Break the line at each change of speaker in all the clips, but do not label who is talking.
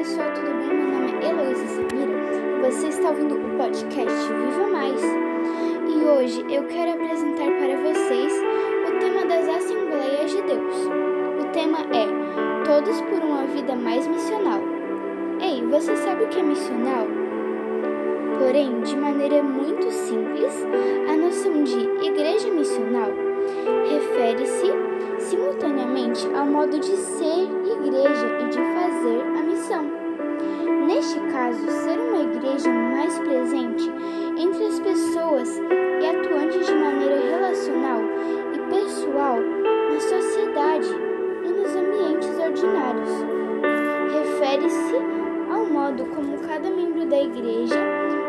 pessoal, tudo bem? Meu nome é Heloísa Samira e você está ouvindo o podcast Viva Mais. E hoje eu quero apresentar para vocês o tema das Assembleias de Deus. O tema é Todos por uma Vida Mais Missional. Ei, você sabe o que é missional? Porém, de maneira muito simples, a noção de igreja missional refere-se simultaneamente ao modo de ser igreja e de fazer a missão. Neste caso, ser uma igreja mais presente entre as pessoas e atuante de maneira relacional e pessoal na sociedade e nos ambientes ordinários. Refere-se ao modo como cada membro da igreja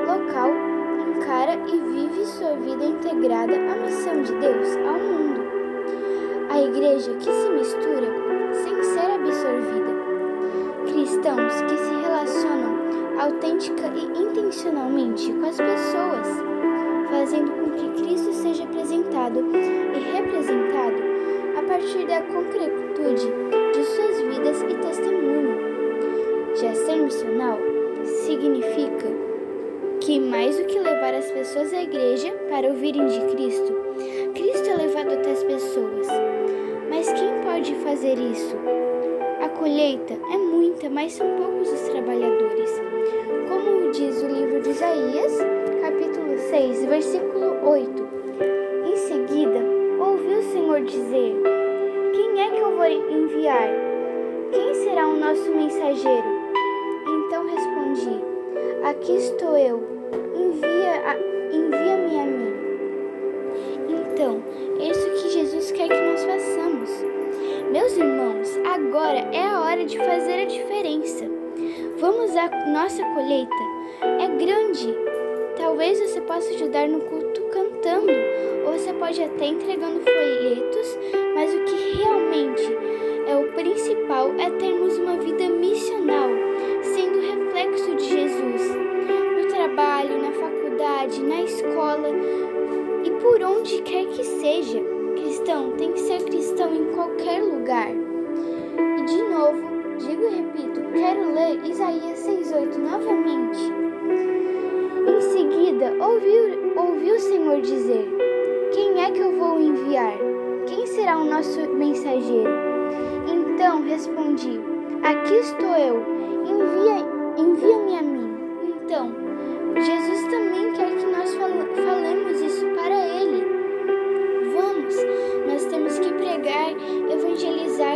local encara e vive sua vida integrada à missão de Deus ao mundo. A igreja que se mistura autêntica e intencionalmente com as pessoas, fazendo com que Cristo seja apresentado e representado a partir da concretude de suas vidas e testemunho. Já ser missional significa que mais do que levar as pessoas à igreja para ouvirem de Cristo, Cristo é levado até as pessoas. Mas quem pode fazer isso? Colheita é muita, mas são poucos os trabalhadores. Como diz o livro de Isaías, capítulo 6, versículo 8. Em seguida, ouvi o Senhor dizer: Quem é que eu vou enviar? Quem será o nosso mensageiro? Então respondi: Aqui estou eu, envia, envia-me a mim. Então, é isso que Jesus quer que nós façamos. Meus irmãos, agora é a hora de fazer a diferença. Vamos à nossa colheita. É grande. Talvez você possa ajudar no culto cantando, ou você pode até entregando folhetos, mas o que realmente é o principal é termos uma vida missional, sendo reflexo de Jesus no trabalho, na faculdade, na escola e por onde quer que seja. Cristão tem que ser cristão em qualquer lugar. E de e repito, quero ler Isaías 6,8 novamente. Em seguida, ouviu, ouviu o Senhor dizer: Quem é que eu vou enviar? Quem será o nosso mensageiro? Então respondi: Aqui estou eu, envia, envia-me a mim. Então, Jesus também quer que nós falemos isso para Ele. Vamos, nós temos que pregar, evangelizar